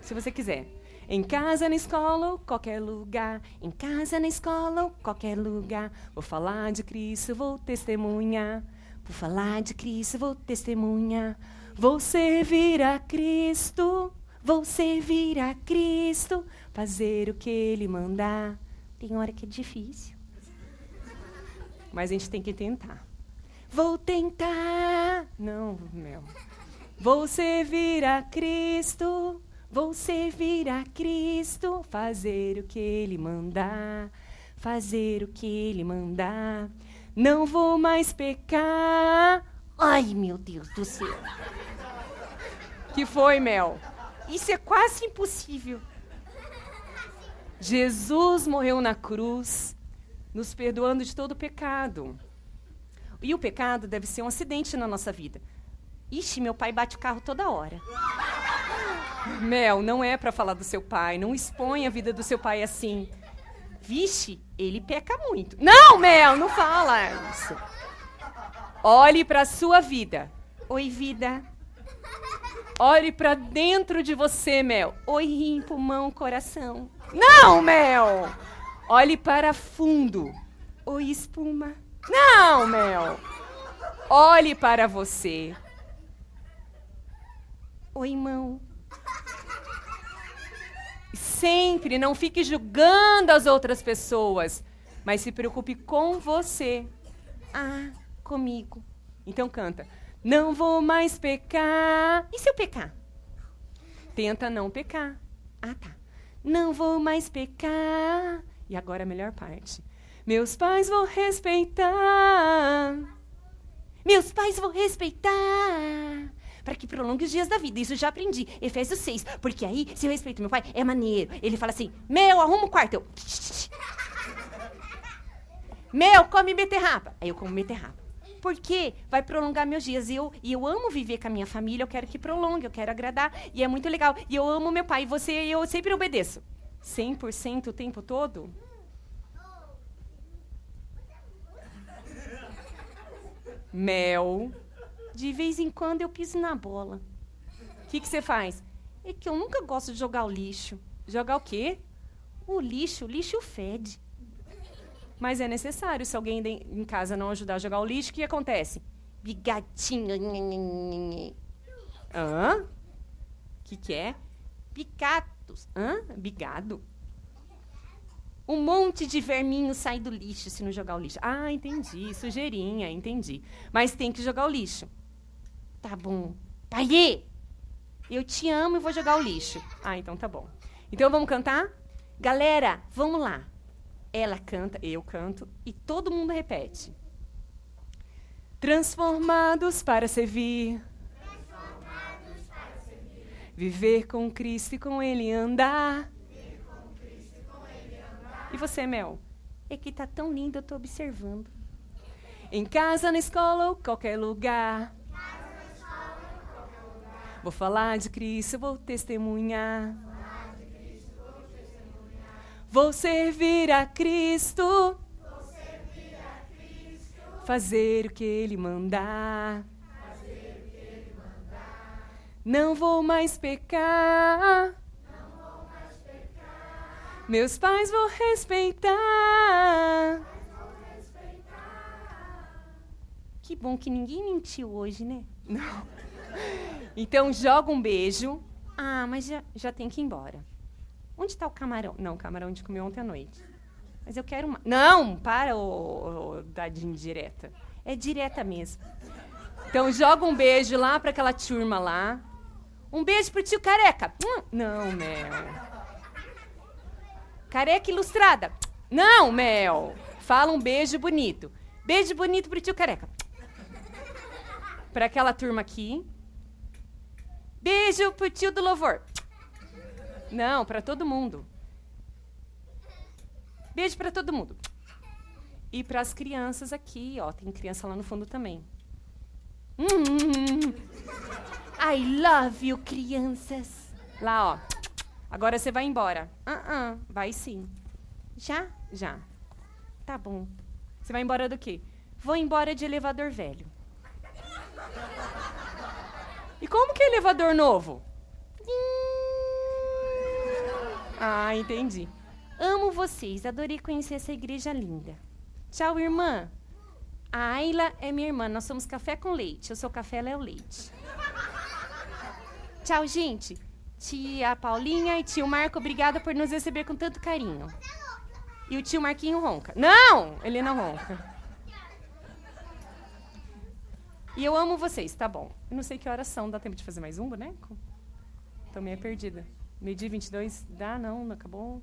Se você quiser. Em casa, na escola ou qualquer lugar. Em casa, na escola ou qualquer lugar. Vou falar de Cristo, vou testemunhar. Vou falar de Cristo, vou testemunhar. Vou servir a Cristo, vou servir a Cristo, fazer o que Ele mandar. Tem hora que é difícil. Mas a gente tem que tentar. Vou tentar. Não, meu. Vou servir a Cristo, vou servir a Cristo, fazer o que Ele mandar, fazer o que Ele mandar. Não vou mais pecar. Ai, meu Deus do céu. Que foi, Mel? Isso é quase impossível. Jesus morreu na cruz, nos perdoando de todo pecado. E o pecado deve ser um acidente na nossa vida. Ixi, meu pai bate carro toda hora. Mel, não é para falar do seu pai. Não expõe a vida do seu pai assim. Vixe, ele peca muito. Não, Mel, não fala isso. Olhe para sua vida. Oi, vida. Olhe para dentro de você, Mel. Oi, rim, pulmão, coração. Não, Mel. Olhe para fundo. Oi, espuma. Não, Mel. Olhe para você. Oi, mão. Sempre não fique julgando as outras pessoas, mas se preocupe com você. Ah, comigo. Então canta. Não vou mais pecar. E se eu pecar? Tenta não pecar. Ah, tá. Não vou mais pecar. E agora a melhor parte. Meus pais vou respeitar. Meus pais vou respeitar. Para que prolongue os dias da vida. Isso eu já aprendi. Efésios 6. Porque aí, se eu respeito meu pai, é maneiro. Ele fala assim: Meu, arruma o quarto. Eu. [LAUGHS] Meu, come beterraba. Aí eu como beterraba. Porque vai prolongar meus dias. E eu, e eu amo viver com a minha família, eu quero que prolongue, eu quero agradar. E é muito legal. E eu amo meu pai. E você, eu sempre obedeço. 100% o tempo todo? Mel, de vez em quando eu piso na bola. O que, você faz? É que eu nunca gosto de jogar o lixo. Jogar o quê? O lixo, o lixo fede. Mas é necessário. Se alguém em casa não ajudar a jogar o lixo, o que acontece? Bigatinho. Hã? O que, que é? Picatos. Hã? Bigado. Um monte de verminho sai do lixo se não jogar o lixo. Ah, entendi. Sujeirinha, entendi. Mas tem que jogar o lixo. Tá bom. Pai, eu te amo e vou jogar o lixo. Ah, então tá bom. Então vamos cantar? Galera, vamos lá. Ela canta, eu canto e todo mundo repete. Transformados para servir. Viver com Cristo e com Ele andar. E você, Mel? É que tá tão lindo, eu tô observando. Em casa, na escola ou qualquer lugar. Vou falar de Cristo, vou testemunhar. Vou servir a Cristo. Fazer o que Ele mandar. Não vou mais pecar. Meus pais vou respeitar. Que bom que ninguém mentiu hoje, né? Não. Então joga um beijo. Ah, mas já, já tem que ir embora. Onde está o camarão? Não, o camarão a gente comeu ontem à noite. Mas eu quero uma. Não, para o, o dar de indireta. É direta mesmo. Então joga um beijo lá para aquela turma lá. Um beijo pro tio careca. Hum, Não, Mel. Careca ilustrada. Não, Mel. Fala um beijo bonito. Beijo bonito pro tio careca. Para aquela turma aqui. Beijo pro tio do louvor. Não, para todo mundo. Beijo para todo mundo. E para as crianças aqui, ó, tem criança lá no fundo também. [LAUGHS] I love you, crianças. lá, ó. Agora você vai embora. Ah, ah, vai sim. Já? Já. Tá bom. Você vai embora do quê? Vou embora de elevador velho. E como que é elevador novo? Ah, entendi. Amo vocês, adorei conhecer essa igreja linda. Tchau, irmã. A Ayla é minha irmã, nós somos café com leite. Eu sou café, ela é o leite. [LAUGHS] Tchau, gente. Tia Paulinha e tio Marco, obrigada por nos receber com tanto carinho. E o tio Marquinho ronca. Não, ele não ronca. E eu amo vocês, tá bom. Eu não sei que horas são, dá tempo de fazer mais um boneco? Tô meio perdida. Meio-dia 22, dá não, não acabou?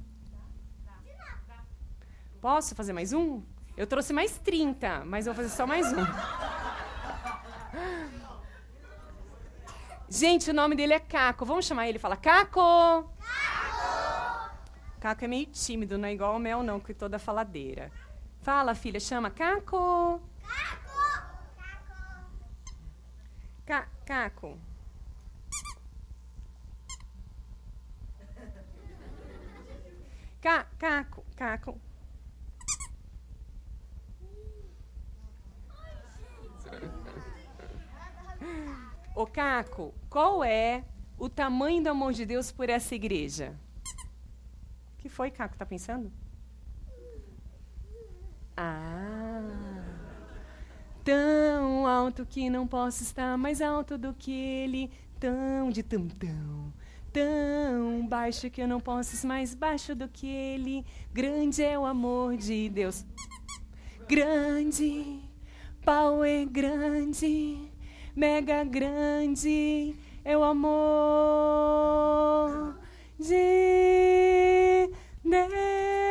Posso fazer mais um? Eu trouxe mais 30, mas eu vou fazer só mais um. Gente, o nome dele é Caco. Vamos chamar ele e falar Caco! Caco! Caco é meio tímido, não é igual o Mel, não, que toda faladeira. Fala, filha, chama Caco! Ca Caco. Ca Caco, Caco. Ô Caco, qual é o tamanho do amor de Deus por essa igreja? Que foi, Caco? Tá pensando? Ah. Tão alto que não posso estar mais alto do que ele, tão de tão tão. Baixo que eu não posso ir mais baixo do que ele. Grande é o amor de Deus. Grande, pau é grande, mega grande é o amor de Deus.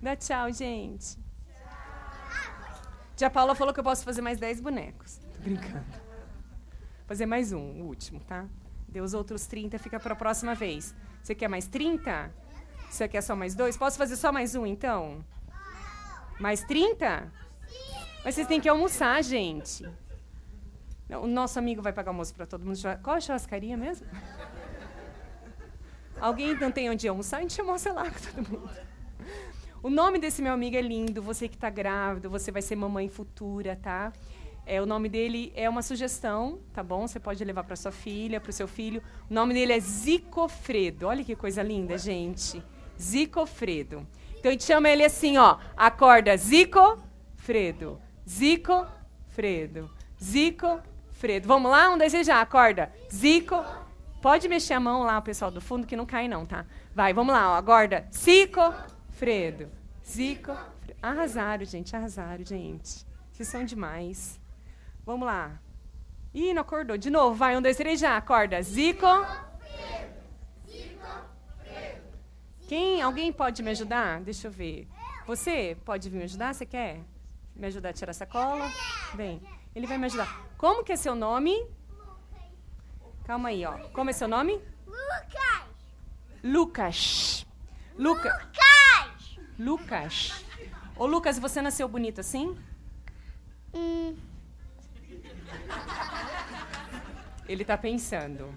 Dá tchau, gente. Tia Paula falou que eu posso fazer mais 10 bonecos. Tô brincando. Fazer mais um, o último, tá? Deu os outros 30, fica para a próxima vez. Você quer mais 30? Você quer só mais dois? Posso fazer só mais um, então? Mais 30? Mas vocês têm que almoçar, gente. O nosso amigo vai pagar almoço para todo mundo. Qual a churrascaria mesmo? Alguém não tem onde almoçar? A gente almoça lá com todo mundo. O nome desse meu amigo é lindo. Você que está grávido, você vai ser mamãe futura, tá? É, o nome dele é uma sugestão, tá bom? Você pode levar para sua filha, para o seu filho. O nome dele é Zicofredo. Olha que coisa linda, gente. Zicofredo. Então a gente chama ele assim, ó. Acorda Zicofredo. Zicofredo. Zicofredo. Vamos lá? Um desejar. Acorda. Zico. Pode mexer a mão lá, o pessoal do fundo, que não cai não, tá? Vai, vamos lá, ó. Acorda. Zico. Fredo. Zico. Arrasaram, gente. Arrasaram, gente. Vocês são demais. Vamos lá. Ih, não acordou. De novo. Vai, um, dois, três, já. Acorda. Zico. Quem? Alguém pode me ajudar? Deixa eu ver. Você pode vir me ajudar? Você quer me ajudar a tirar a sacola? Vem. Ele vai me ajudar. Como que é seu nome? Calma aí, ó. Como é seu nome? Lucas. Lucas. Luca. Lucas. Lucas. Ô, Lucas, você nasceu bonito assim? Hum, Ele tá pensando.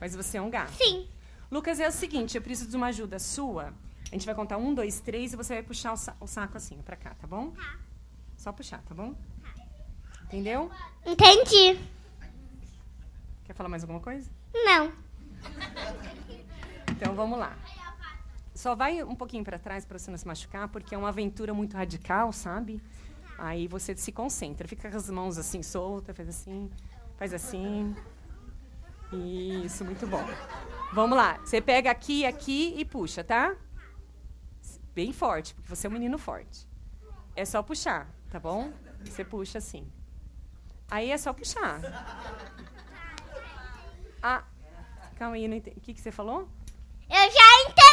Mas você é um gato. sim. Lucas, é o seguinte, eu preciso de uma ajuda sua. A gente vai contar um, dois, três e você vai puxar o, sa- o saco assim pra cá, tá bom? Tá. Só puxar, tá bom? Entendeu? Entendi. Quer falar mais alguma coisa? Não. Então vamos lá. Só vai um pouquinho pra trás pra você não se machucar, porque é uma aventura muito radical, sabe? Aí você se concentra, fica com as mãos assim soltas, faz assim, faz assim. Isso, muito bom. Vamos lá. Você pega aqui, aqui e puxa, tá? Bem forte, porque você é um menino forte. É só puxar, tá bom? Você puxa assim. Aí é só puxar. Ah, calma aí, não entendi. O que, que você falou? Eu já entendi.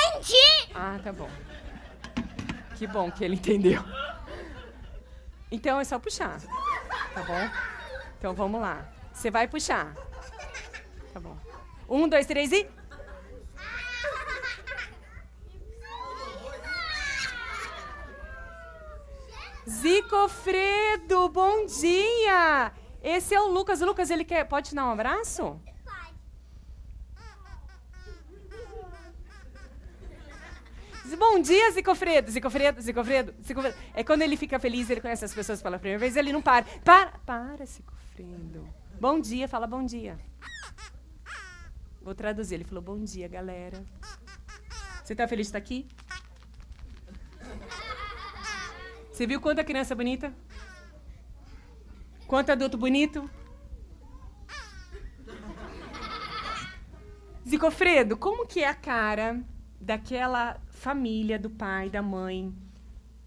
Ah, tá bom. Que bom que ele entendeu. Então é só puxar. Tá bom? Então vamos lá. Você vai puxar. Tá bom. Um, dois, três e. Zicofredo, bom dia! Esse é o Lucas. O Lucas, ele quer. Pode te dar um abraço? Bom dia, Zicofredo. Zicofredo, Zicofredo, Zicofredo. É quando ele fica feliz, ele conhece as pessoas pela primeira vez, ele não para. Para, para, Zicofredo. Bom dia, fala bom dia. Vou traduzir. Ele falou bom dia, galera. Você tá feliz de estar aqui? Você viu quanta criança bonita? Quanto adulto bonito? Zicofredo, como que é a cara daquela família do pai, da mãe,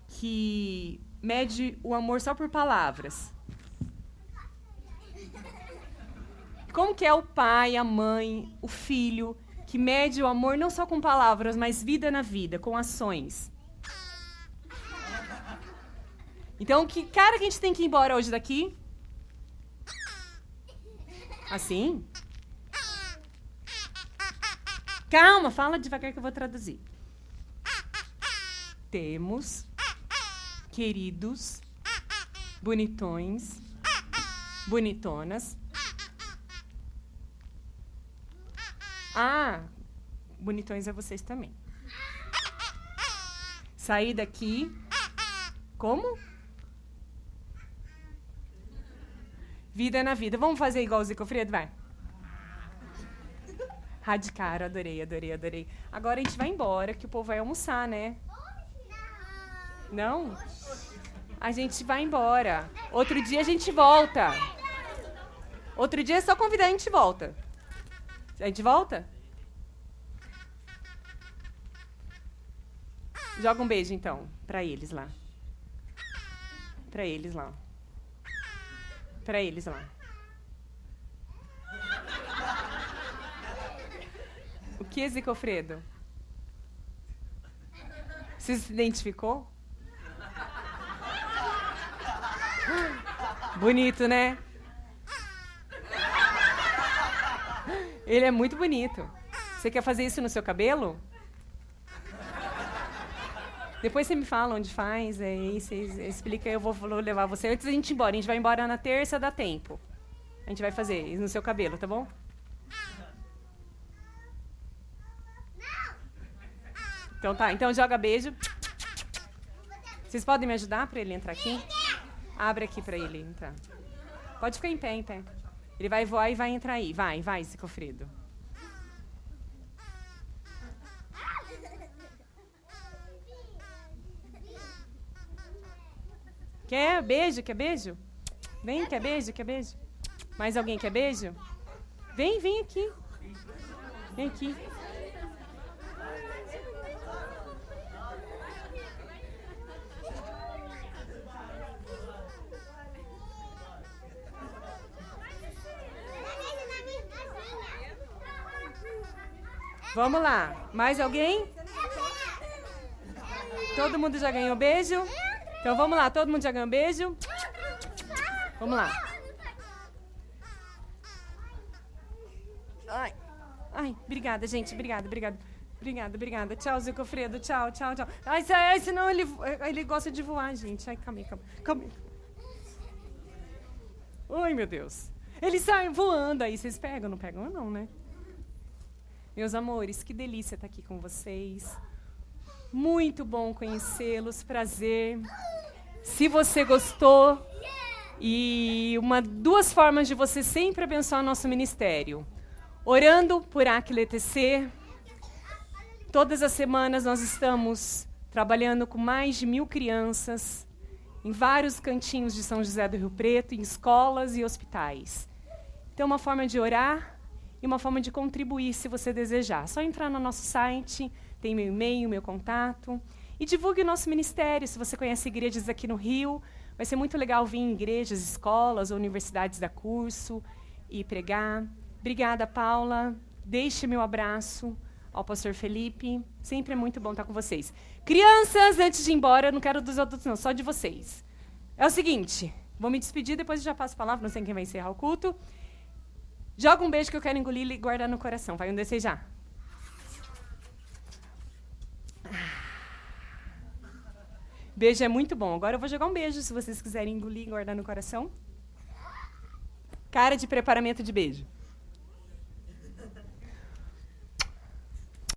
que mede o amor só por palavras? Como que é o pai, a mãe, o filho, que mede o amor não só com palavras, mas vida na vida, com ações? Então, que cara que a gente tem que ir embora hoje daqui? Assim? Calma, fala devagar que eu vou traduzir. Temos queridos, bonitões, bonitonas. Ah, bonitões é vocês também. Sair daqui. Como? Vida na vida. Vamos fazer igual o Zico Fredo? Vai. Radical, adorei, adorei, adorei. Agora a gente vai embora, que o povo vai almoçar, né? Não? A gente vai embora. Outro dia a gente volta. Outro dia é só convidar a gente volta. A gente volta? Joga um beijo então pra eles lá. Pra eles lá. Pra eles lá. O que, Zicofredo? Você se identificou? Bonito, né? Ele é muito bonito. Você quer fazer isso no seu cabelo? Depois você me fala onde faz, aí você explica, eu vou vou levar você. Antes da gente ir embora, a gente vai embora na terça, dá tempo. A gente vai fazer isso no seu cabelo, tá bom? Então tá, então joga beijo. Vocês podem me ajudar para ele entrar aqui? Abre aqui para ele entrar. Pode ficar em pé, em pé. Ele vai voar e vai entrar aí. Vai, vai, Zicofredo. Quer beijo? Quer beijo? Vem, quer beijo? Quer beijo? Mais alguém quer beijo? Vem, vem aqui. Vem aqui. Vamos lá. Mais alguém? Todo mundo já ganhou beijo? Então vamos lá, todo mundo já ganhou beijo? Vamos lá. Ai, ai, obrigada, gente, obrigada, obrigada. Obrigada, obrigada. Tchau, Zico Fredo. Tchau, tchau, tchau. Ai, ai, senão ele, ele gosta de voar, gente. Ai, calma aí, calma. Calma. Ai, meu Deus. Ele sai voando aí. Vocês pegam? Não pegam, não, né? Meus amores, que delícia estar aqui com vocês. Muito bom conhecê-los, prazer. Se você gostou, e uma, duas formas de você sempre abençoar nosso ministério. Orando por Aquila ETC. Todas as semanas nós estamos trabalhando com mais de mil crianças em vários cantinhos de São José do Rio Preto, em escolas e hospitais. Então, uma forma de orar e uma forma de contribuir, se você desejar. Só entrar no nosso site, tem meu e-mail, meu contato. E divulgue o nosso ministério. Se você conhece igrejas aqui no Rio, vai ser muito legal vir em igrejas, escolas ou universidades da curso e pregar. Obrigada, Paula. Deixe meu abraço ao pastor Felipe. Sempre é muito bom estar com vocês. Crianças, antes de ir embora, não quero dos adultos, não, só de vocês. É o seguinte, vou me despedir, depois eu já passo a palavra, não sei quem vai encerrar o culto. Joga um beijo que eu quero engolir e guardar no coração. Vai um desejar. Beijo é muito bom. Agora eu vou jogar um beijo, se vocês quiserem engolir e guardar no coração. Cara de preparamento de beijo.